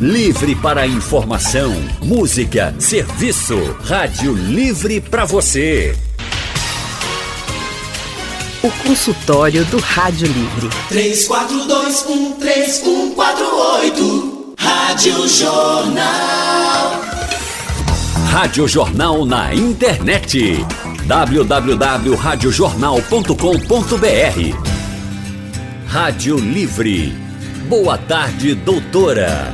Livre para informação, música, serviço. Rádio Livre para você. O consultório do Rádio Livre. 34213148. Rádio Jornal. Rádio Jornal na internet. www.radiojornal.com.br Rádio Livre. Boa tarde, doutora.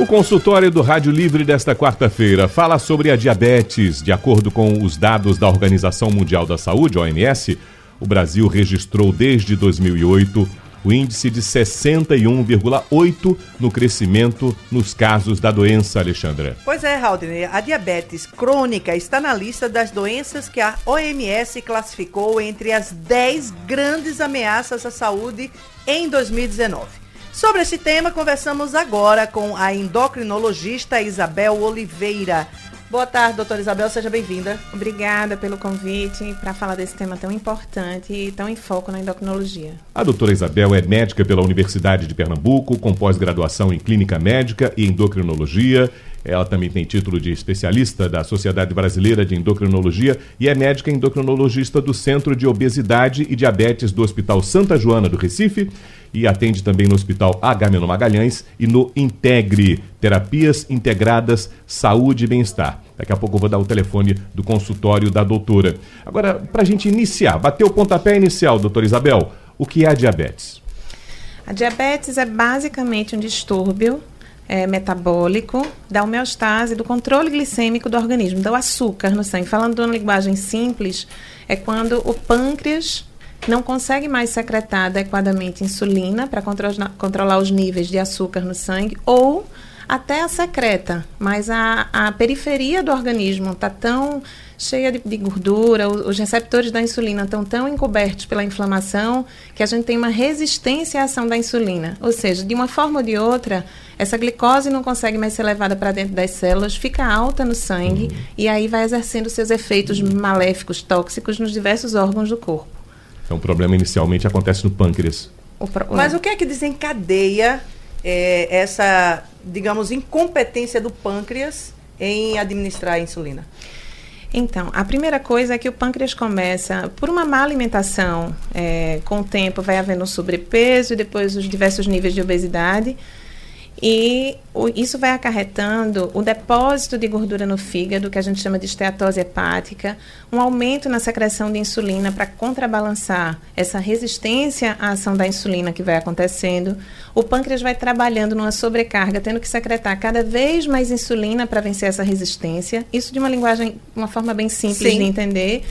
O consultório do Rádio Livre desta quarta-feira fala sobre a diabetes. De acordo com os dados da Organização Mundial da Saúde, OMS, o Brasil registrou desde 2008 o índice de 61,8 no crescimento nos casos da doença, Alexandra. Pois é, Haldner, a diabetes crônica está na lista das doenças que a OMS classificou entre as 10 grandes ameaças à saúde em 2019. Sobre esse tema, conversamos agora com a endocrinologista Isabel Oliveira. Boa tarde, doutora Isabel, seja bem-vinda. Obrigada pelo convite para falar desse tema tão importante e tão em foco na endocrinologia. A doutora Isabel é médica pela Universidade de Pernambuco, com pós-graduação em clínica médica e endocrinologia. Ela também tem título de especialista da Sociedade Brasileira de Endocrinologia e é médica endocrinologista do Centro de Obesidade e Diabetes do Hospital Santa Joana do Recife e atende também no Hospital Agamenon Magalhães e no Integre, Terapias Integradas Saúde e Bem-Estar. Daqui a pouco eu vou dar o telefone do consultório da doutora. Agora, para a gente iniciar, bater o pontapé inicial, doutora Isabel, o que é a diabetes? A diabetes é basicamente um distúrbio é, metabólico da homeostase, do controle glicêmico do organismo, do açúcar no sangue. Falando de uma linguagem simples, é quando o pâncreas não consegue mais secretar adequadamente insulina para controlar, controlar os níveis de açúcar no sangue ou até a secreta, mas a, a periferia do organismo está tão cheia de, de gordura, os, os, receptores da insulina estão tão encobertos pela inflamação que a gente tem uma resistência à ação da insulina. Ou seja, de uma forma ou de outra, essa glicose não consegue mais ser levada para dentro das células, fica alta no sangue uhum. e aí vai exercendo seus efeitos maléficos, tóxicos nos diversos órgãos do corpo. Então o problema inicialmente acontece no pâncreas. O pro... Mas o que é que desencadeia é, essa, digamos, incompetência do pâncreas em administrar a insulina? Então, a primeira coisa é que o pâncreas começa por uma má alimentação. É, com o tempo vai havendo sobrepeso e depois os diversos níveis de obesidade. E o, isso vai acarretando o depósito de gordura no fígado, que a gente chama de esteatose hepática, um aumento na secreção de insulina para contrabalançar essa resistência à ação da insulina que vai acontecendo. O pâncreas vai trabalhando numa sobrecarga, tendo que secretar cada vez mais insulina para vencer essa resistência. Isso de uma linguagem, uma forma bem simples Sim. de entender.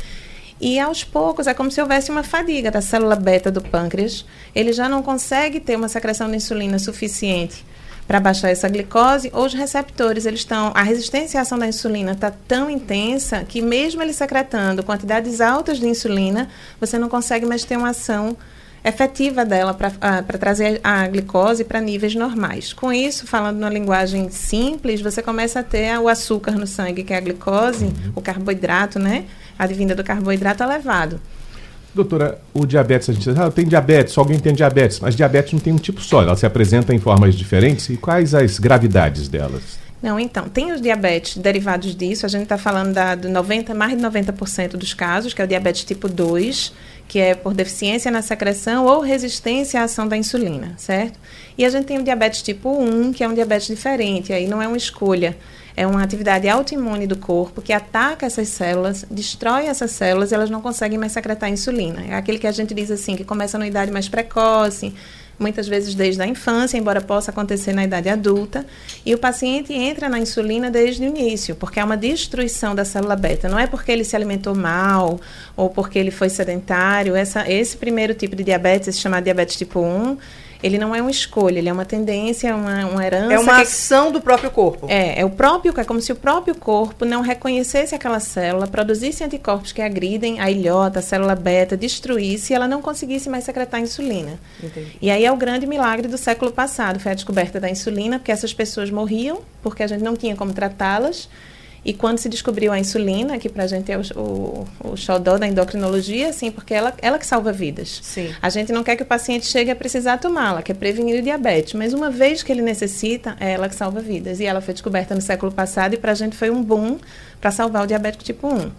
E aos poucos é como se houvesse uma fadiga da célula beta do pâncreas. Ele já não consegue ter uma secreção de insulina suficiente para baixar essa glicose, os receptores, eles estão, a resistência à ação da insulina está tão intensa que mesmo ele secretando quantidades altas de insulina, você não consegue mais ter uma ação efetiva dela para uh, trazer a glicose para níveis normais. Com isso, falando numa linguagem simples, você começa a ter o açúcar no sangue, que é a glicose, uhum. o carboidrato, né? A vinda do carboidrato elevado. Doutora, o diabetes, a gente diz, ah, tem diabetes, alguém tem diabetes, mas diabetes não tem um tipo só, ela se apresenta em formas diferentes. E quais as gravidades delas? Não, então, tem os diabetes derivados disso, a gente está falando da, do 90, mais de 90% dos casos, que é o diabetes tipo 2, que é por deficiência na secreção ou resistência à ação da insulina, certo? E a gente tem o diabetes tipo 1, que é um diabetes diferente, aí não é uma escolha é uma atividade autoimune do corpo que ataca essas células, destrói essas células e elas não conseguem mais secretar insulina. É aquele que a gente diz assim, que começa na idade mais precoce, muitas vezes desde a infância, embora possa acontecer na idade adulta, e o paciente entra na insulina desde o início, porque é uma destruição da célula beta. Não é porque ele se alimentou mal ou porque ele foi sedentário. Essa, esse primeiro tipo de diabetes, chamado diabetes tipo 1, ele não é uma escolha, ele é uma tendência, uma, uma herança. É uma que... ação do próprio corpo. É, é o próprio, é como se o próprio corpo não reconhecesse aquela célula, produzisse anticorpos que agridem a ilhota, a célula beta, destruísse e ela não conseguisse mais secretar insulina. Entendi. E aí é o grande milagre do século passado, foi a descoberta da insulina, porque essas pessoas morriam, porque a gente não tinha como tratá-las. E quando se descobriu a insulina, que para a gente é o, o, o xodó da endocrinologia, sim, porque ela, ela que salva vidas. Sim. A gente não quer que o paciente chegue a precisar tomá-la, quer prevenir o diabetes. Mas uma vez que ele necessita, é ela que salva vidas. E ela foi descoberta no século passado e para a gente foi um boom para salvar o diabético tipo 1.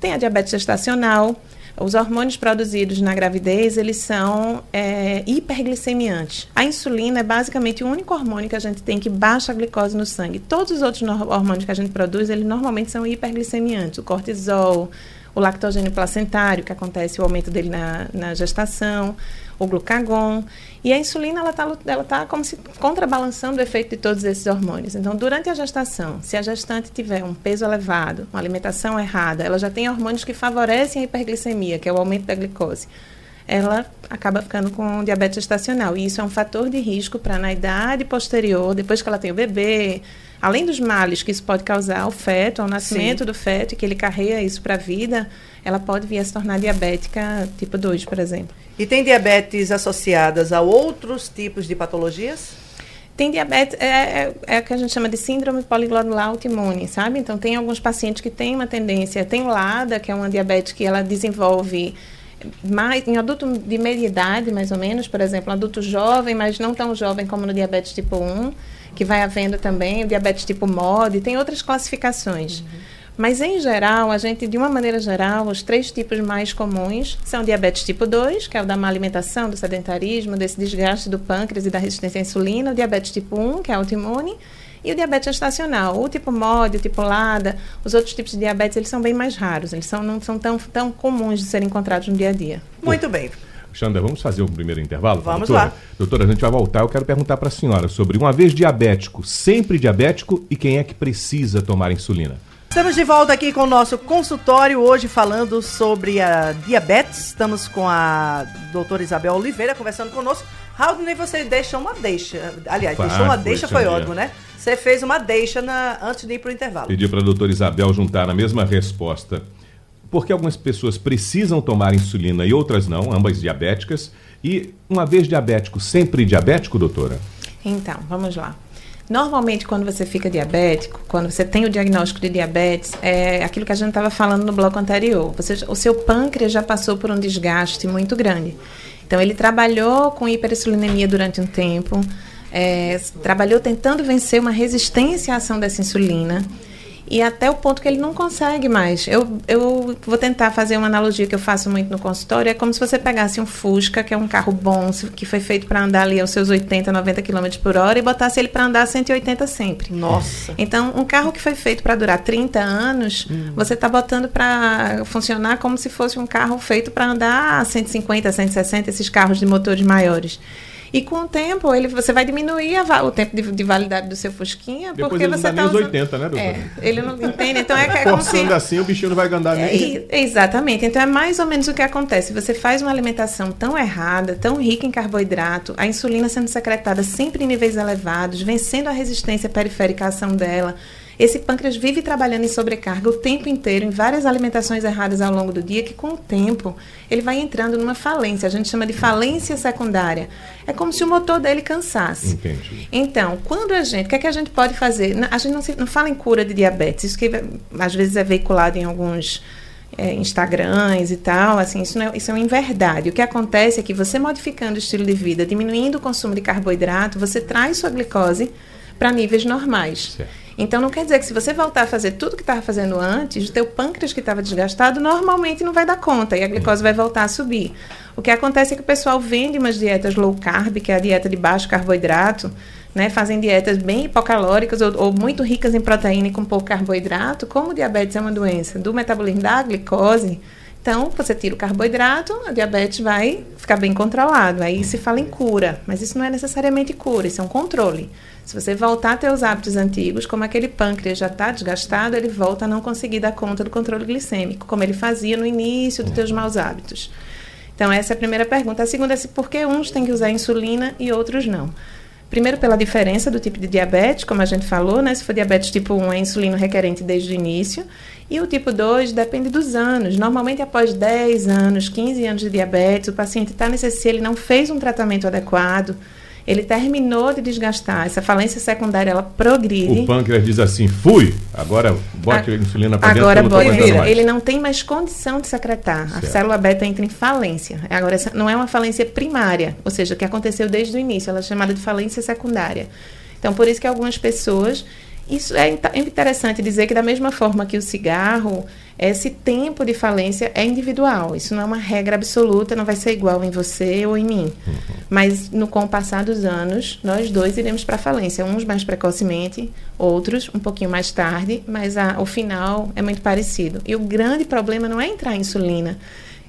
Tem a diabetes gestacional, os hormônios produzidos na gravidez, eles são é, hiperglicemiantes. A insulina é basicamente o único hormônio que a gente tem que baixa a glicose no sangue. Todos os outros hormônios que a gente produz, eles normalmente são hiperglicemiantes. O cortisol, o lactogênio placentário, que acontece o aumento dele na, na gestação, o glucagon. E a insulina, ela está ela tá como se contrabalançando o efeito de todos esses hormônios. Então, durante a gestação, se a gestante tiver um peso elevado, uma alimentação errada, ela já tem hormônios que favorecem a hiperglicemia, que é o aumento da glicose. Ela acaba ficando com diabetes gestacional. E isso é um fator de risco para, na idade posterior, depois que ela tem o bebê, além dos males que isso pode causar ao feto, ao nascimento Sim. do feto, e que ele carrega isso para a vida, ela pode vir a se tornar diabética tipo 2, por exemplo. E tem diabetes associadas a outros tipos de patologias? Tem diabetes, é, é, é o que a gente chama de síndrome poliglodular autoimune, sabe? Então, tem alguns pacientes que têm uma tendência, tem LADA, que é uma diabetes que ela desenvolve mais em adulto de meia idade, mais ou menos, por exemplo, adulto jovem, mas não tão jovem como no diabetes tipo 1 que vai havendo também, diabetes tipo MOD, tem outras classificações. Uhum. Mas, em geral, a gente, de uma maneira geral, os três tipos mais comuns são diabetes tipo 2, que é o da má alimentação, do sedentarismo, desse desgaste do pâncreas e da resistência à insulina, o diabetes tipo 1, que é autoimune, e o diabetes gestacional. O tipo MOD, o tipo LADA, os outros tipos de diabetes, eles são bem mais raros, eles são, não são tão, tão comuns de serem encontrados no dia a dia. Muito bem. Xanda, vamos fazer um primeiro intervalo? Vamos doutora? lá. Doutora, a gente vai voltar. Eu quero perguntar para a senhora sobre uma vez diabético, sempre diabético e quem é que precisa tomar insulina? Estamos de volta aqui com o nosso consultório, hoje falando sobre a diabetes. Estamos com a doutora Isabel Oliveira conversando conosco. Raul, você deixa uma deixa. Aliás, deixou uma deixa, foi ótimo, né? Você fez uma deixa na, antes de ir para o intervalo. Pedi para a doutora Isabel juntar na mesma resposta porque algumas pessoas precisam tomar insulina e outras não, ambas diabéticas. E uma vez diabético, sempre diabético, doutora? Então, vamos lá. Normalmente, quando você fica diabético, quando você tem o diagnóstico de diabetes, é aquilo que a gente estava falando no bloco anterior. Você, o seu pâncreas já passou por um desgaste muito grande. Então, ele trabalhou com hiperinsulinemia durante um tempo, é, trabalhou tentando vencer uma resistência à ação dessa insulina e até o ponto que ele não consegue mais. Eu, eu vou tentar fazer uma analogia que eu faço muito no consultório. É como se você pegasse um Fusca, que é um carro bom, que foi feito para andar ali aos seus 80, 90 km por hora, e botasse ele para andar a 180 sempre. Nossa! Então, um carro que foi feito para durar 30 anos, hum. você está botando para funcionar como se fosse um carro feito para andar a 150, 160, esses carros de motores maiores. E com o tempo, ele, você vai diminuir a, o tempo de, de, validade do seu Fusquinha, Depois porque ele você está usando... 80, né, doutor? É, ele não entende. Então é, é como se... assim, o bichinho não vai andar nem... É, exatamente. Então é mais ou menos o que acontece. Você faz uma alimentação tão errada, tão rica em carboidrato, a insulina sendo secretada sempre em níveis elevados, vencendo a resistência periférica à ação dela, esse pâncreas vive trabalhando em sobrecarga o tempo inteiro, em várias alimentações erradas ao longo do dia, que com o tempo ele vai entrando numa falência. A gente chama de falência secundária. É como se o motor dele cansasse. Entendi. Então, quando a gente. O que é que a gente pode fazer? A gente não, se, não fala em cura de diabetes, isso que às vezes é veiculado em alguns. É, Instagrams e tal, assim, isso, não é, isso é uma inverdade. O que acontece é que você modificando o estilo de vida, diminuindo o consumo de carboidrato, você traz sua glicose para níveis normais. Certo. Então não quer dizer que se você voltar a fazer tudo que estava fazendo antes, o teu pâncreas que estava desgastado normalmente não vai dar conta e a glicose vai voltar a subir. O que acontece é que o pessoal vende umas dietas low carb, que é a dieta de baixo carboidrato, né, fazem dietas bem hipocalóricas ou, ou, muito ricas em proteína e com pouco carboidrato, como o diabetes é uma doença do metabolismo da glicose, então, você tira o carboidrato, a diabetes vai ficar bem controlado. Aí se fala em cura, mas isso não é necessariamente cura, isso é um controle. Se você voltar a ter os hábitos antigos, como aquele pâncreas já está desgastado, ele volta a não conseguir dar conta do controle glicêmico, como ele fazia no início dos seus maus hábitos. Então, essa é a primeira pergunta. A segunda é por que uns têm que usar insulina e outros não. Primeiro, pela diferença do tipo de diabetes, como a gente falou, né? Se for diabetes tipo 1, é insulino requerente desde o início. E o tipo 2 depende dos anos. Normalmente, após 10 anos, 15 anos de diabetes, o paciente está nesse ele não fez um tratamento adequado. Ele terminou de desgastar, essa falência secundária ela progride. O pâncreas diz assim: fui, agora bote a, insulina para dentro. Agora bote, ele não tem mais condição de secretar. Certo. A célula beta entra em falência. Agora, essa não é uma falência primária, ou seja, que aconteceu desde o início, ela é chamada de falência secundária. Então, por isso que algumas pessoas isso é, é interessante dizer que, da mesma forma que o cigarro, esse tempo de falência é individual. Isso não é uma regra absoluta, não vai ser igual em você ou em mim. Uhum. Mas, no, com o passar dos anos, nós dois iremos para a falência. Uns mais precocemente, outros um pouquinho mais tarde, mas a, o final é muito parecido. E o grande problema não é entrar em insulina,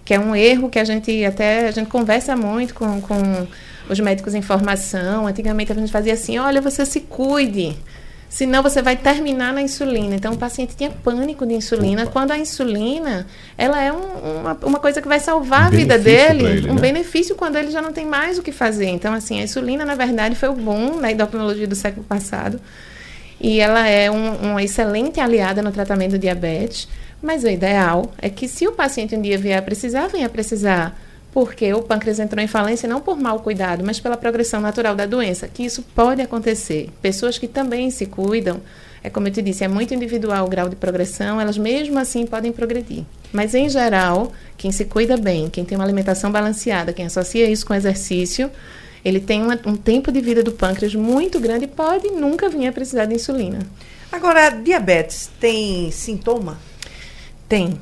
que é um erro que a gente até a gente conversa muito com, com os médicos em formação. Antigamente a gente fazia assim: olha, você se cuide senão você vai terminar na insulina. Então, o paciente tinha pânico de insulina, Opa. quando a insulina, ela é um, uma, uma coisa que vai salvar um a vida dele, ele, um né? benefício quando ele já não tem mais o que fazer. Então, assim, a insulina, na verdade, foi o boom na endocrinologia do século passado, e ela é um, uma excelente aliada no tratamento do diabetes, mas o ideal é que se o paciente um dia vier a precisar, venha a precisar porque o pâncreas entrou em falência não por mau cuidado, mas pela progressão natural da doença, que isso pode acontecer. Pessoas que também se cuidam, é como eu te disse, é muito individual o grau de progressão, elas mesmo assim podem progredir. Mas em geral, quem se cuida bem, quem tem uma alimentação balanceada, quem associa isso com exercício, ele tem uma, um tempo de vida do pâncreas muito grande e pode nunca vir a precisar de insulina. Agora, diabetes tem sintoma? Tem.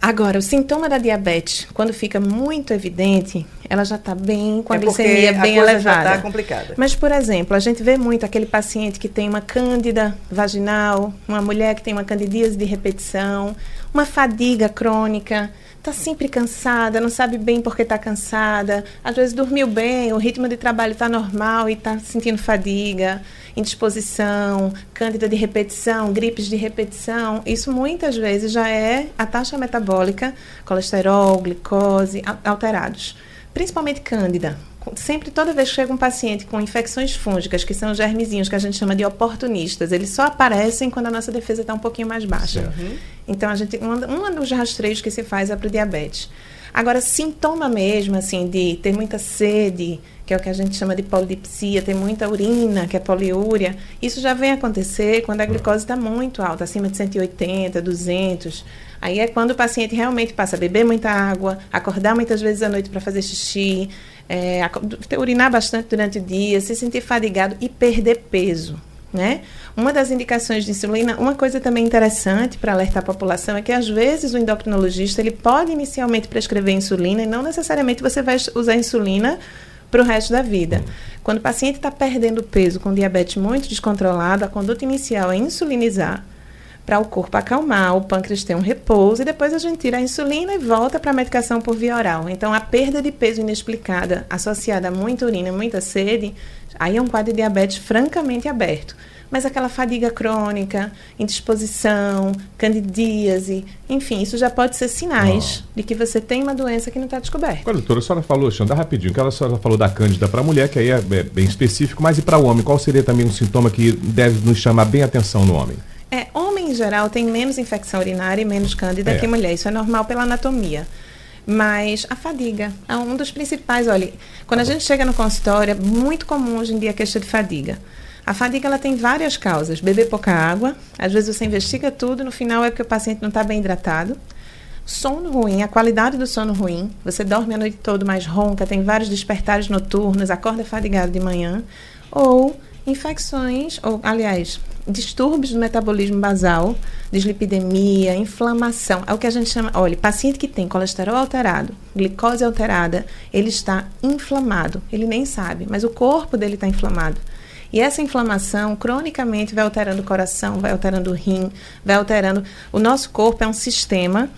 Agora, o sintoma da diabetes, quando fica muito evidente, ela já está bem com a é glicemia bem a elevada. Já está complicada. Mas, por exemplo, a gente vê muito aquele paciente que tem uma cândida vaginal, uma mulher que tem uma candidíase de repetição, uma fadiga crônica, está sempre cansada, não sabe bem porque está cansada, às vezes dormiu bem, o ritmo de trabalho está normal e está sentindo fadiga indisposição, cândida de repetição, gripes de repetição, isso muitas vezes já é a taxa metabólica, colesterol, glicose alterados. Principalmente cândida. Sempre, toda vez que chega um paciente com infecções fúngicas, que são germezinhos que a gente chama de oportunistas, eles só aparecem quando a nossa defesa está um pouquinho mais baixa. Uhum. Então, a gente, um, um dos rastreios que se faz é para o diabetes. Agora, sintoma mesmo, assim, de ter muita sede, que é o que a gente chama de polidipsia, ter muita urina, que é poliúria, isso já vem acontecer quando a glicose está muito alta, acima de 180, 200. Aí é quando o paciente realmente passa a beber muita água, acordar muitas vezes à noite para fazer xixi, é, urinar bastante durante o dia, se sentir fadigado e perder peso. Né? Uma das indicações de insulina, uma coisa também interessante para alertar a população é que às vezes o endocrinologista ele pode inicialmente prescrever insulina e não necessariamente você vai usar insulina para o resto da vida. Quando o paciente está perdendo peso com diabetes muito descontrolado, a conduta inicial é insulinizar para o corpo acalmar, o pâncreas ter um repouso e depois a gente tira a insulina e volta para a medicação por via oral. Então, a perda de peso inexplicada associada a muita urina, muita sede, aí é um quadro de diabetes francamente aberto mas aquela fadiga crônica, indisposição, candidíase, enfim, isso já pode ser sinais de que você tem uma doença que não está descoberta. Agora, doutora, a senhora falou, Xanda, rapidinho, que a senhora falou da cândida para a mulher, que aí é, é bem específico, mas e para o homem? Qual seria também um sintoma que deve nos chamar bem atenção no homem? É, homem em geral tem menos infecção urinária e menos cândida é. que mulher. Isso é normal pela anatomia. Mas a fadiga é um dos principais. Olha, quando a gente chega no consultório, é muito comum hoje em dia a queixa de fadiga. A fadiga ela tem várias causas. Beber pouca água, às vezes você investiga tudo, no final é porque o paciente não está bem hidratado. Sono ruim, a qualidade do sono ruim. Você dorme a noite toda mais ronca, tem vários despertares noturnos, acorda fadigado de manhã. Ou infecções, ou aliás, distúrbios do metabolismo basal, dislipidemia, inflamação. É o que a gente chama. Olha, paciente que tem colesterol alterado, glicose alterada, ele está inflamado. Ele nem sabe, mas o corpo dele está inflamado. E essa inflamação, cronicamente, vai alterando o coração, vai alterando o rim, vai alterando. O nosso corpo é um sistema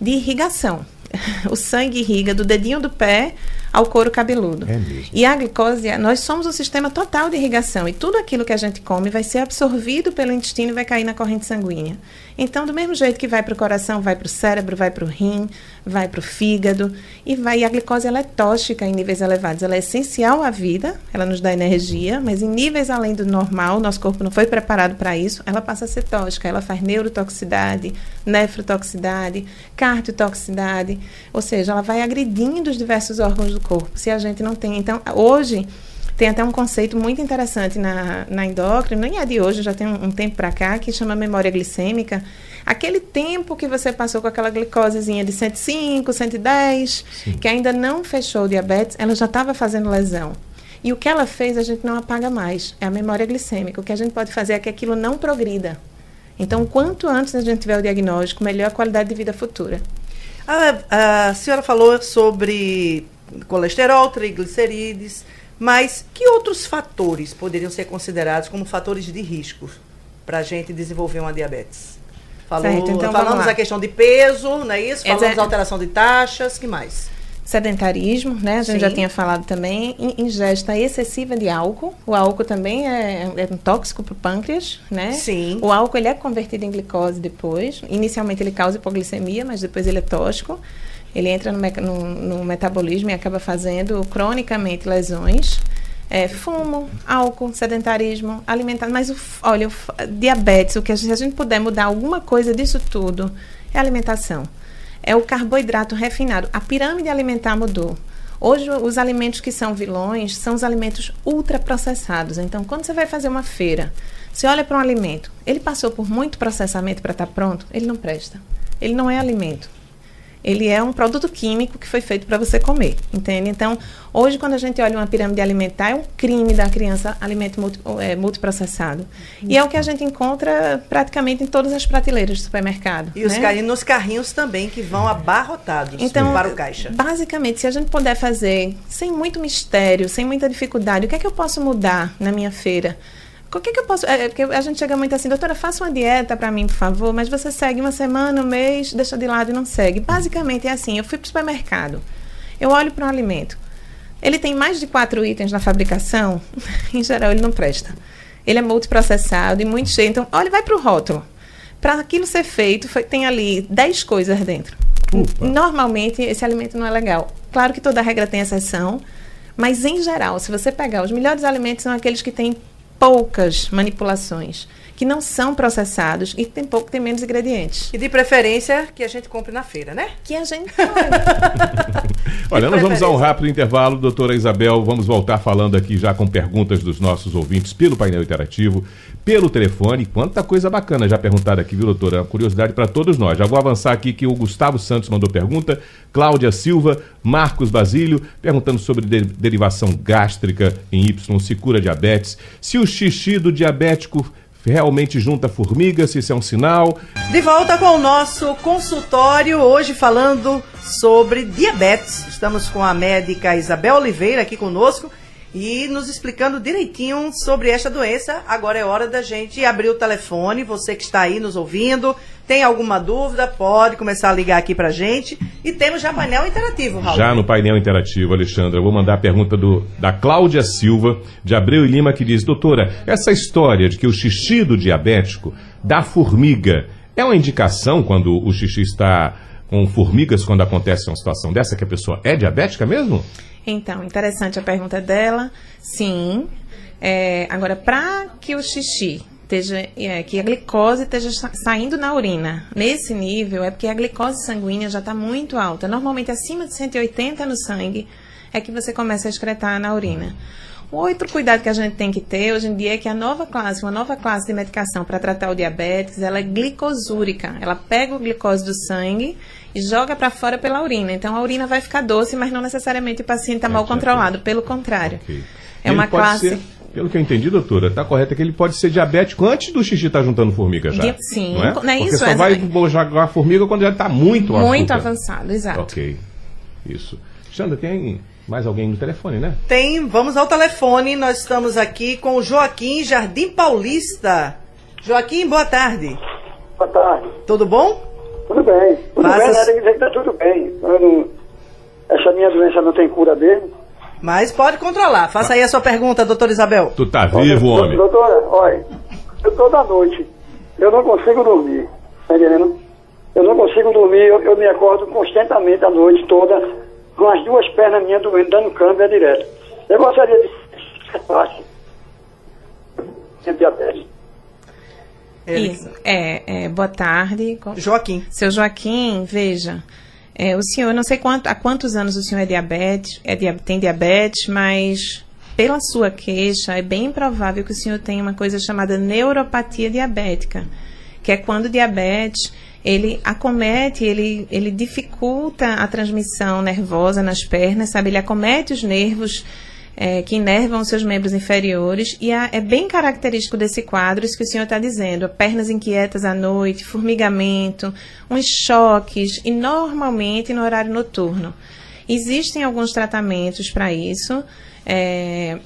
de irrigação. O sangue irriga do dedinho do pé ao couro cabeludo. É e a glicose, nós somos o sistema total de irrigação. E tudo aquilo que a gente come vai ser absorvido pelo intestino e vai cair na corrente sanguínea. Então, do mesmo jeito que vai para o coração, vai para o cérebro, vai para o rim, vai para o fígado e vai. E a glicose ela é tóxica em níveis elevados. Ela é essencial à vida, ela nos dá energia, mas em níveis além do normal, nosso corpo não foi preparado para isso, ela passa a ser tóxica. Ela faz neurotoxicidade, nefrotoxicidade, cardiotoxicidade, ou seja, ela vai agredindo os diversos órgãos do corpo. Se a gente não tem. Então, hoje Tem até um conceito muito interessante na, na endócrina, nem é de hoje, já tem um, um tempo para cá, que chama memória glicêmica. Aquele tempo que você passou com aquela glicosezinha de 105, 110, Sim. que ainda não fechou o diabetes, ela já estava fazendo lesão. E o que ela fez, a gente não apaga mais. É a memória glicêmica. O que a gente pode fazer é que aquilo não progrida. Então, quanto antes a gente tiver o diagnóstico, melhor a qualidade de vida futura. A, a senhora falou sobre colesterol, triglicerídeos, mas que outros fatores poderiam ser considerados como fatores de risco para a gente desenvolver uma diabetes? Falou, certo, então falamos a questão de peso, não é isso? Falamos Exato. alteração de taxas, que mais? Sedentarismo, né? A gente Sim. já tinha falado também. Ingesta excessiva de álcool. O álcool também é, é um tóxico para o pâncreas, né? Sim. O álcool ele é convertido em glicose depois. Inicialmente ele causa hipoglicemia, mas depois ele é tóxico. Ele entra no, no, no metabolismo e acaba fazendo cronicamente lesões. É, fumo, álcool, sedentarismo, alimentar. Mas, o, olha, o, diabetes, o que a gente, se a gente puder mudar alguma coisa disso tudo, é alimentação. É o carboidrato refinado. A pirâmide alimentar mudou. Hoje, os alimentos que são vilões são os alimentos ultraprocessados. Então, quando você vai fazer uma feira, você olha para um alimento, ele passou por muito processamento para estar tá pronto, ele não presta. Ele não é alimento ele é um produto químico que foi feito para você comer, entende? Então, hoje, quando a gente olha uma pirâmide alimentar, é um crime da criança alimento multi, é, multiprocessado. Isso. E é o que a gente encontra praticamente em todas as prateleiras do supermercado. E né? os carrinhos, nos carrinhos também, que vão abarrotados então, para o caixa. Basicamente, se a gente puder fazer sem muito mistério, sem muita dificuldade, o que é que eu posso mudar na minha feira? O que, que eu posso. É, porque a gente chega muito assim, doutora, faça uma dieta para mim, por favor, mas você segue uma semana, um mês, deixa de lado e não segue. Basicamente é assim: eu fui para o supermercado, eu olho para um alimento, ele tem mais de quatro itens na fabricação, em geral ele não presta. Ele é multiprocessado e muito cheio. Então, olha, vai para o rótulo. Para aquilo ser feito, foi, tem ali 10 coisas dentro. Upa. Normalmente, esse alimento não é legal. Claro que toda regra tem exceção, mas em geral, se você pegar os melhores alimentos são aqueles que têm poucas manipulações, que não são processados e tem pouco, tem menos ingredientes. E de preferência que a gente compre na feira, né? Que a gente Olha, nós vamos a um rápido intervalo, doutora Isabel. Vamos voltar falando aqui já com perguntas dos nossos ouvintes pelo painel interativo, pelo telefone. Quanta coisa bacana já perguntada aqui, viu, doutora? Uma curiosidade para todos nós. Já vou avançar aqui que o Gustavo Santos mandou pergunta, Cláudia Silva, Marcos Basílio, perguntando sobre de derivação gástrica em Y, se cura diabetes, se o xixi do diabético realmente junta formiga, se isso é um sinal. De volta com o nosso consultório, hoje falando sobre diabetes. Estamos com a médica Isabel Oliveira aqui conosco e nos explicando direitinho sobre esta doença. Agora é hora da gente abrir o telefone. Você que está aí nos ouvindo, tem alguma dúvida, pode começar a ligar aqui pra gente. E temos já painel interativo, Raul. Já no painel interativo, Alexandra, eu vou mandar a pergunta do, da Cláudia Silva, de Abreu e Lima, que diz: Doutora, essa história de que o xixi do diabético dá formiga é uma indicação quando o xixi está com formigas quando acontece uma situação dessa, que a pessoa é diabética mesmo? Então, interessante a pergunta dela. Sim. É, agora, para que o xixi esteja, é, que a glicose esteja saindo na urina nesse nível, é porque a glicose sanguínea já está muito alta. Normalmente, acima de 180 no sangue, é que você começa a excretar na urina. O outro cuidado que a gente tem que ter hoje em dia é que a nova classe, uma nova classe de medicação para tratar o diabetes, ela é glicosúrica. Ela pega o glicose do sangue e joga para fora pela urina. Então a urina vai ficar doce, mas não necessariamente o paciente está é, mal controlado, pelo contrário. Okay. É uma classe. Ser, pelo que eu entendi, doutora, está correto é que ele pode ser diabético antes do xixi estar tá juntando formiga já. Sim, não é, não é Porque isso? só é, vai jogar formiga quando já está muito Muito avançado, exato. Ok, isso. Xanda, tem mais alguém no telefone, né? Tem, vamos ao telefone. Nós estamos aqui com o Joaquim Jardim Paulista. Joaquim, boa tarde. Boa tarde. Tudo bom? Tudo bem. Tudo Faz bem, as... dizer que tá tudo bem. Não... Essa minha doença não tem cura mesmo. Mas pode controlar. Faça aí a sua pergunta, doutora Isabel. Tu tá vivo, homem. Doutora, olha, eu toda noite, eu não consigo dormir, tá entendendo? Eu não consigo dormir, eu, eu me acordo constantemente a noite toda com as duas pernas minhas doendo, dando câmbio direto. Eu gostaria de diabetes. Isso. É, é, boa tarde. Joaquim. Seu Joaquim, veja. É, o senhor, não sei quanto, há quantos anos o senhor é diabetes, é, tem diabetes, mas pela sua queixa, é bem provável que o senhor tenha uma coisa chamada neuropatia diabética, que é quando o diabetes ele acomete, ele, ele dificulta a transmissão nervosa nas pernas, sabe? Ele acomete os nervos é, que inervam os seus membros inferiores e é bem característico desse quadro isso que o senhor está dizendo, pernas inquietas à noite, formigamento, uns choques e normalmente no horário noturno. Existem alguns tratamentos para isso. É,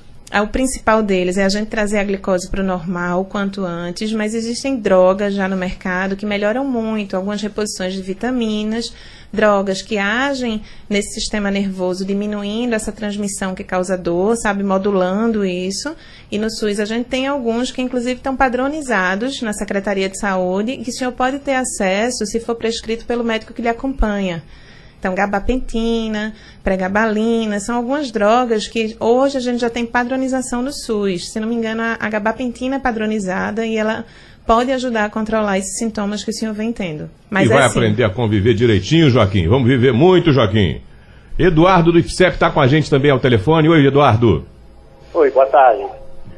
o principal deles é a gente trazer a glicose para o normal quanto antes, mas existem drogas já no mercado que melhoram muito, algumas reposições de vitaminas, drogas que agem nesse sistema nervoso, diminuindo essa transmissão que causa dor, sabe, modulando isso. E no SUS a gente tem alguns que inclusive estão padronizados na Secretaria de Saúde que o senhor pode ter acesso se for prescrito pelo médico que lhe acompanha. Então, gabapentina, pregabalina, são algumas drogas que hoje a gente já tem padronização no SUS. Se não me engano, a gabapentina é padronizada e ela pode ajudar a controlar esses sintomas que o senhor vem tendo. Mas e vai é assim. aprender a conviver direitinho, Joaquim. Vamos viver muito, Joaquim. Eduardo do IFCEP está com a gente também ao telefone. Oi, Eduardo. Oi, boa tarde.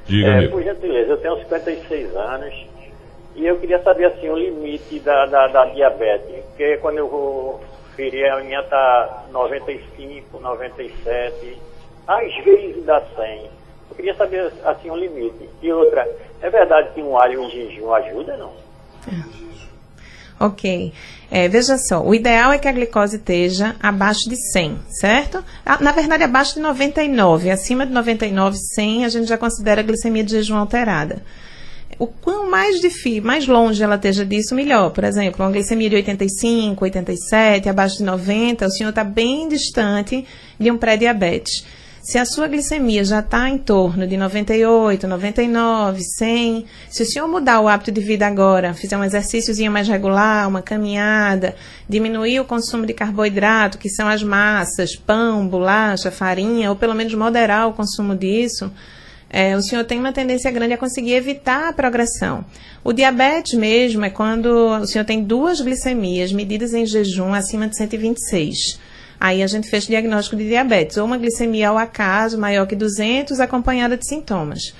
Diga, é, Por gentileza, eu tenho 56 anos e eu queria saber assim, o limite da, da, da diabetes. Porque quando eu vou ferir, a minha está 95, 97, às vezes dá 100. Eu queria saber assim o limite. E outra, é verdade que um alho em jejum ajuda, não? Ok. É, veja só, o ideal é que a glicose esteja abaixo de 100, certo? Ah, na verdade, abaixo de 99. Acima de 99, 100, a gente já considera a glicemia de jejum alterada. O quanto mais difícil, mais longe ela esteja disso, melhor. Por exemplo, uma glicemia de 85, 87, abaixo de 90, o senhor está bem distante de um pré-diabetes. Se a sua glicemia já está em torno de 98, 99, 100, se o senhor mudar o hábito de vida agora, fizer um exercíciozinho mais regular, uma caminhada, diminuir o consumo de carboidrato, que são as massas, pão, bolacha, farinha, ou pelo menos moderar o consumo disso, é, o senhor tem uma tendência grande a conseguir evitar a progressão. O diabetes mesmo é quando o senhor tem duas glicemias medidas em jejum acima de 126. Aí a gente fez o diagnóstico de diabetes, ou uma glicemia ao acaso maior que 200, acompanhada de sintomas.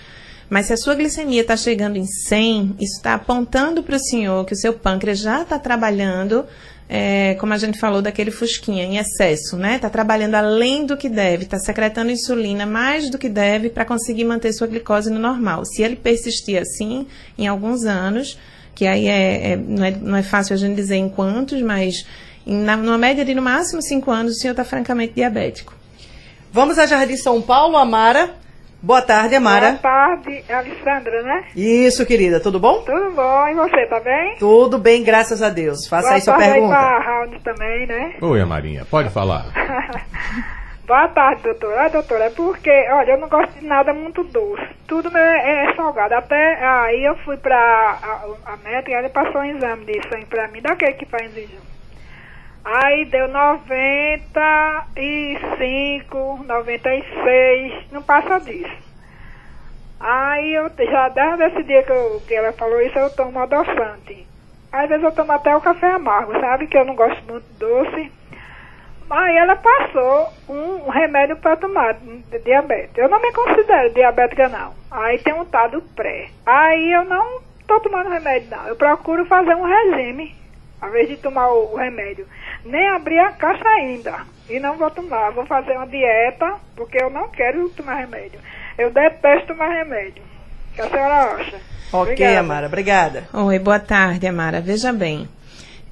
Mas se a sua glicemia está chegando em 100, isso está apontando para o senhor que o seu pâncreas já está trabalhando, é, como a gente falou, daquele fusquinha em excesso, né? Está trabalhando além do que deve, está secretando insulina mais do que deve para conseguir manter sua glicose no normal. Se ele persistir assim, em alguns anos, que aí é, é, não, é, não é fácil a gente dizer em quantos, mas na, numa média de no máximo 5 anos, o senhor está francamente diabético. Vamos a Jardim São Paulo, Amara. Boa tarde, Amara. Boa tarde, Alessandra, né? Isso, querida. Tudo bom? Tudo bom. E você, tá bem? Tudo bem, graças a Deus. Faça Boa aí sua pergunta. Boa tarde Raul também, né? Oi, Amarinha. Pode falar. Boa tarde, doutora. Ah, doutora, é porque, olha, eu não gosto de nada muito doce. Tudo é, é salgado. Até aí eu fui pra a, a médica e ela passou um exame de sangue pra mim, daquele que faz exame. Aí deu 95, 96, não passa disso. Aí eu já desde esse dia que, eu, que ela falou isso, eu tomo adoçante. Às vezes eu tomo até o café amargo, sabe? Que eu não gosto muito doce. Aí ela passou um, remédio para tomar de diabetes. Eu não me considero diabética não. Aí tem um tal do pré. Aí eu não tô tomando remédio não. Eu procuro fazer um regime, ao invés de tomar o, o remédio nem abri a caixa ainda. E não vou tomar. Vou fazer uma dieta, porque eu não quero tomar remédio. Eu detesto tomar remédio. O que a senhora acha? Ok, obrigada. Amara, obrigada. Oi, boa tarde, Amara. Veja bem,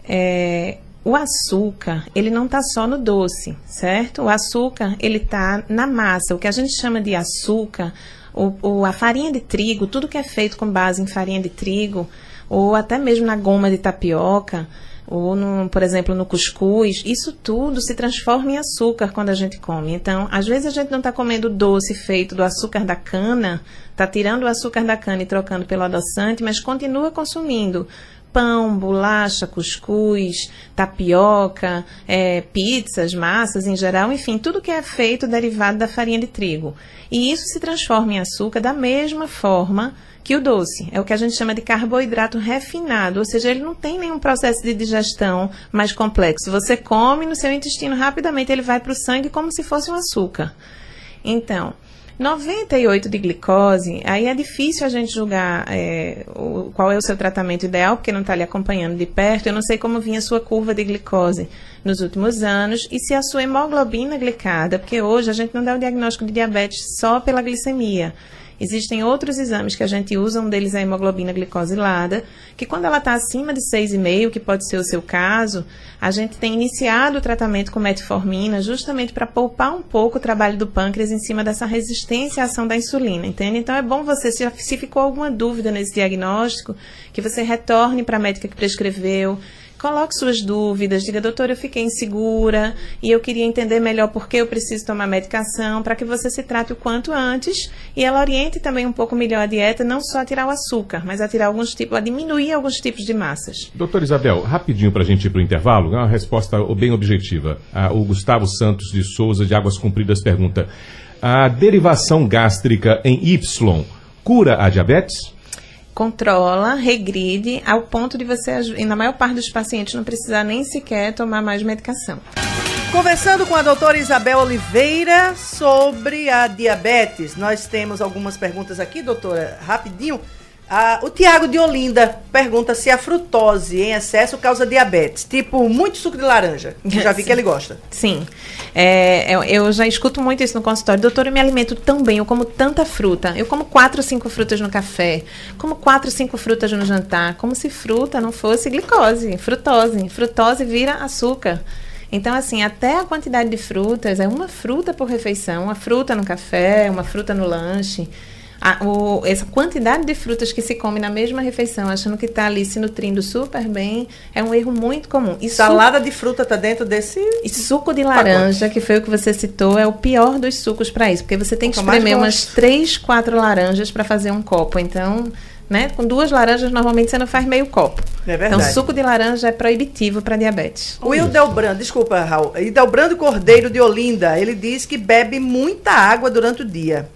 é, o açúcar, ele não está só no doce, certo? O açúcar, ele está na massa. O que a gente chama de açúcar, o, o, a farinha de trigo, tudo que é feito com base em farinha de trigo, ou até mesmo na goma de tapioca, ou, no, por exemplo, no cuscuz, isso tudo se transforma em açúcar quando a gente come. Então, às vezes a gente não está comendo doce feito do açúcar da cana, está tirando o açúcar da cana e trocando pelo adoçante, mas continua consumindo pão, bolacha, cuscuz, tapioca, é, pizzas, massas em geral, enfim, tudo que é feito derivado da farinha de trigo. E isso se transforma em açúcar da mesma forma que o doce. É o que a gente chama de carboidrato refinado, ou seja, ele não tem nenhum processo de digestão mais complexo. Você come no seu intestino rapidamente, ele vai para o sangue como se fosse um açúcar. Então, 98 de glicose, aí é difícil a gente julgar é, o, qual é o seu tratamento ideal, porque não está lhe acompanhando de perto. Eu não sei como vinha a sua curva de glicose nos últimos anos e se a sua hemoglobina glicada, porque hoje a gente não dá o diagnóstico de diabetes só pela glicemia. Existem outros exames que a gente usa, um deles é a hemoglobina glicosilada, que quando ela está acima de 6,5, que pode ser o seu caso, a gente tem iniciado o tratamento com metformina justamente para poupar um pouco o trabalho do pâncreas em cima dessa resistência à ação da insulina, entende? Então é bom você, se, se ficou alguma dúvida nesse diagnóstico, que você retorne para a médica que prescreveu, Coloque suas dúvidas, diga, doutor, eu fiquei insegura e eu queria entender melhor por que eu preciso tomar medicação, para que você se trate o quanto antes e ela oriente também um pouco melhor a dieta, não só a tirar o açúcar, mas a tirar alguns tipos, a diminuir alguns tipos de massas. Doutor Isabel, rapidinho para a gente ir para o intervalo, uma resposta bem objetiva. Ah, o Gustavo Santos de Souza, de Águas Compridas, pergunta: a derivação gástrica em Y cura a diabetes? Controla, regride, ao ponto de você, na maior parte dos pacientes, não precisar nem sequer tomar mais medicação. Conversando com a doutora Isabel Oliveira sobre a diabetes, nós temos algumas perguntas aqui, doutora, rapidinho. Ah, o Tiago de Olinda pergunta se a frutose em excesso causa diabetes, tipo muito suco de laranja. Já vi que ele gosta. Sim. É, eu, eu, já escuto muito isso no consultório. Doutor, eu me alimento tão bem, eu como tanta fruta. Eu como quatro, cinco frutas no café, como quatro, cinco frutas no jantar, como se fruta não fosse glicose, frutose. Frutose vira açúcar. Então, assim, até a quantidade de frutas é uma fruta por refeição, uma fruta no café, uma fruta no lanche a, o, essa quantidade de frutas que se come na mesma refeição, achando que está ali se nutrindo super bem, é um erro muito comum. E Salada de fruta está dentro desse. E suco de laranja, pacote. que foi o que você citou, é o pior dos sucos para isso, porque você tem que espremer umas três, quatro laranjas para fazer um copo. Então, né? Com duas laranjas, normalmente você não faz meio copo. É verdade. Então, suco de laranja é proibitivo para diabetes. O Hildelbrando, desculpa, Raul. Hildelbrando Cordeiro de Olinda, ele diz que bebe muita água durante o dia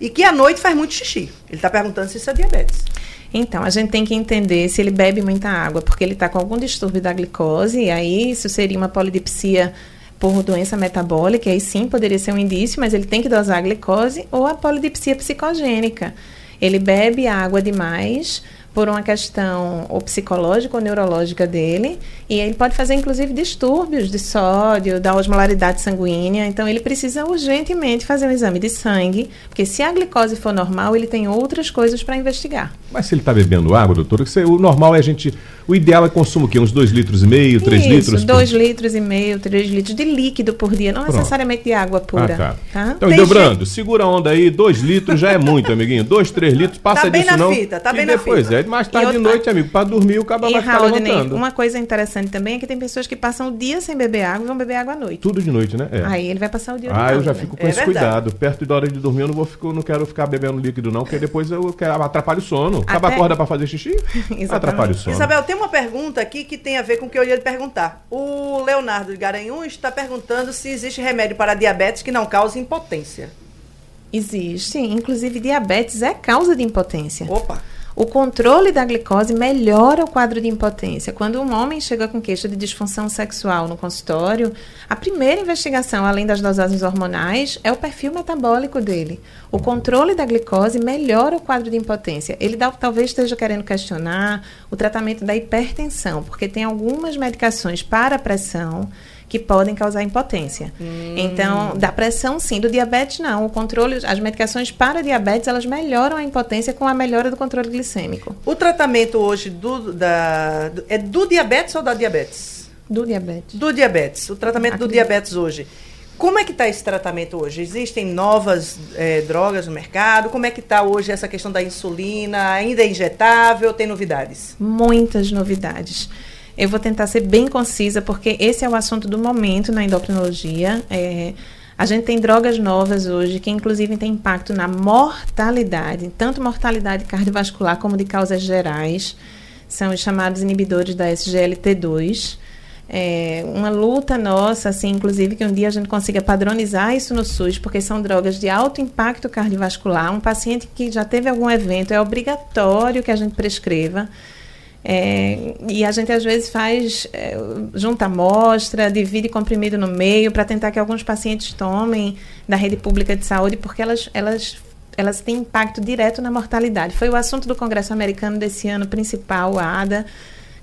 e que à noite faz muito xixi. Ele está perguntando se isso é diabetes. Então, a gente tem que entender se ele bebe muita água, porque ele está com algum distúrbio da glicose, e aí isso seria uma polidipsia por doença metabólica, aí sim poderia ser um indício, mas ele tem que dosar a glicose, ou a polidipsia psicogênica. Ele bebe água demais, por uma questão ou psicológica ou neurológica dele, e ele pode fazer inclusive distúrbios de sódio, da osmolaridade sanguínea, então ele precisa urgentemente fazer um exame de sangue, porque se a glicose for normal, ele tem outras coisas para investigar. Mas se ele está bebendo água, doutor, o normal é a gente. O ideal é consumo o quê? Uns 2 litros e meio, 3 litros? 2 por... litros e meio, 3 litros de líquido por dia, não Pronto. necessariamente de água pura. Ah, tá. tá? Então, Debrando, segura a onda aí, 2 litros já é muito, amiguinho. 2, 3 litros, passa tá disso não. Fita, tá bem na depois, fita. é mais tarde de noite, amigo, para dormir o cabo vai ficar levantando. Uma coisa interessante também é que tem pessoas que passam o dia sem beber água e vão beber água à noite. Tudo de noite, né? É. Aí ele vai passar o dia Ah, eu já fico com é esse verdade. cuidado. Perto da hora de dormir eu não, vou ficar, não quero ficar bebendo líquido não, porque depois eu quero, atrapalho o sono. Acaba Até acorda para fazer xixi, atrapalha o sono. Isabel, tem uma pergunta aqui que tem a ver com o que eu ia lhe perguntar. O Leonardo de Garanhuns está perguntando se existe remédio para diabetes que não cause impotência. Existe. Inclusive, diabetes é causa de impotência. Opa! O controle da glicose melhora o quadro de impotência. Quando um homem chega com queixa de disfunção sexual no consultório, a primeira investigação, além das dosagens hormonais, é o perfil metabólico dele. O controle da glicose melhora o quadro de impotência. Ele dá, talvez esteja querendo questionar o tratamento da hipertensão, porque tem algumas medicações para a pressão que podem causar impotência. Hum. Então, da pressão sim, do diabetes não. O controle, as medicações para diabetes, elas melhoram a impotência com a melhora do controle glicêmico. O tratamento hoje do, da, é do diabetes ou da diabetes? Do diabetes. Do diabetes. O tratamento Acredito. do diabetes hoje. Como é que está esse tratamento hoje? Existem novas é, drogas no mercado? Como é que está hoje essa questão da insulina? Ainda é injetável? Tem novidades? Muitas novidades. Eu vou tentar ser bem concisa, porque esse é o assunto do momento na endocrinologia. É, a gente tem drogas novas hoje que, inclusive, têm impacto na mortalidade, tanto mortalidade cardiovascular como de causas gerais. São os chamados inibidores da SGLT2. É uma luta nossa, assim, inclusive, que um dia a gente consiga padronizar isso no SUS, porque são drogas de alto impacto cardiovascular. Um paciente que já teve algum evento, é obrigatório que a gente prescreva É, e a gente às vezes faz, é, junta amostra, divide comprimido no meio para tentar que alguns pacientes tomem da rede pública de saúde, porque elas, elas, elas têm impacto direto na mortalidade. Foi o assunto do Congresso Americano desse ano principal, a ADA.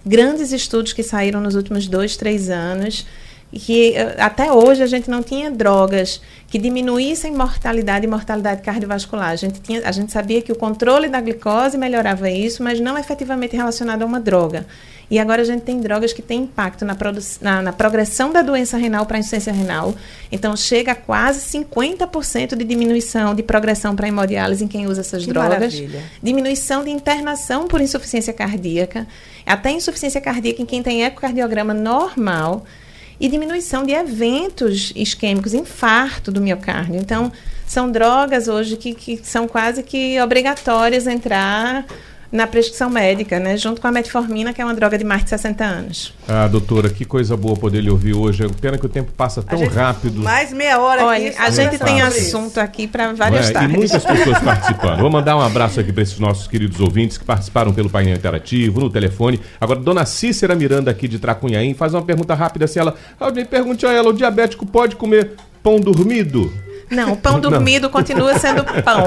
Grandes estudos que saíram nos últimos dois, três anos que eh, até hoje a gente não tinha drogas que diminuíssem mortalidade e mortalidade cardiovascular. A gente, tinha, a gente sabia que o controle da glicose melhorava isso, mas não efetivamente relacionado a uma droga. E agora a gente tem drogas que têm impacto na, na, na progressão da doença renal para a insuficiência renal. Então, chega a quase 50% de diminuição de progressão para hemodiálise em quem usa essas que drogas. Maravilha. Diminuição de internação por insuficiência cardíaca. Até insuficiência cardíaca em quem tem ecocardiograma normal e diminuição de eventos isquêmicos, infarto do miocárdio. Então, são drogas hoje que, que são quase que obrigatórias entrar na prescrição médica, né? Junto com a metformina, que é uma droga de mais de 60 anos. Ah, doutora, que coisa boa poder lhe ouvir hoje. É pena que o tempo passa tão gente, rápido. Mais meia hora Olha, aqui. a gente tem assunto aqui para várias é? tardes. E muitas pessoas participando. Vou mandar um abraço aqui para esses nossos queridos ouvintes que participaram pelo painel interativo, no telefone. Agora, dona Cícera Miranda aqui de Tracunhaém faz uma pergunta rápida se ela... Alguém pergunte a ela, o diabético pode comer pão dormido? Não, o pão dormido continua sendo pão.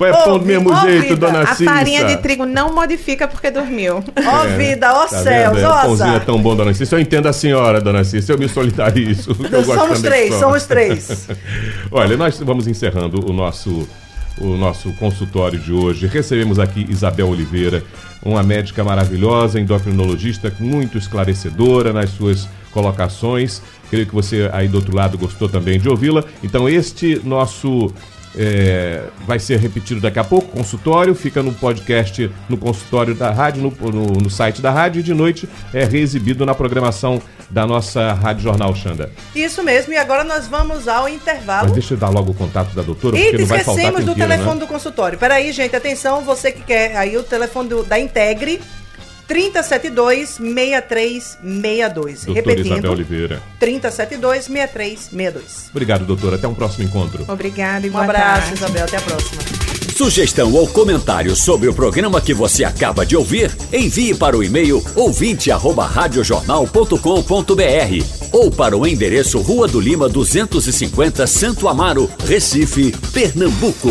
É pão do mesmo jeito, vida. dona Cissa. A farinha de trigo não modifica porque dormiu. Ó oh, vida, ó oh, tá céus, ó oh, pãozinho é tão bom, dona Cissa. Eu entendo a senhora, dona Cissa. Eu me solidarizo. Eu somos três, somos três. Olha, nós vamos encerrando o nosso o nosso consultório de hoje. Recebemos aqui Isabel Oliveira, uma médica maravilhosa, endocrinologista, muito esclarecedora nas suas colocações. Creio que você aí do outro lado gostou também de ouvi-la. Então, este nosso é, vai ser repetido daqui a pouco, consultório, fica no podcast, no consultório da rádio, no, no, no, site da rádio e de noite é reexibido na programação da nossa Rádio Jornal Xanda. Isso mesmo, e agora nós vamos ao intervalo. Mas deixa eu dar logo o contato da doutora, e porque não vai faltar esquecemos do telefone né? do consultório. Peraí, gente, atenção, você que quer aí o telefone do, da Integre, 3072 6362. Doutora Repetindo. Isabel Oliveira. 3072 6362. Obrigado, doutora. Até um próximo encontro. Obrigada e Um abraço, tarde. Isabel. Até a próxima. Sugestão ou comentário sobre o programa que você acaba de ouvir, envie para o e-mail ouvinte@radiojornal.com.br ou para o endereço Rua do Lima 250, Santo Amaro, Recife, Pernambuco.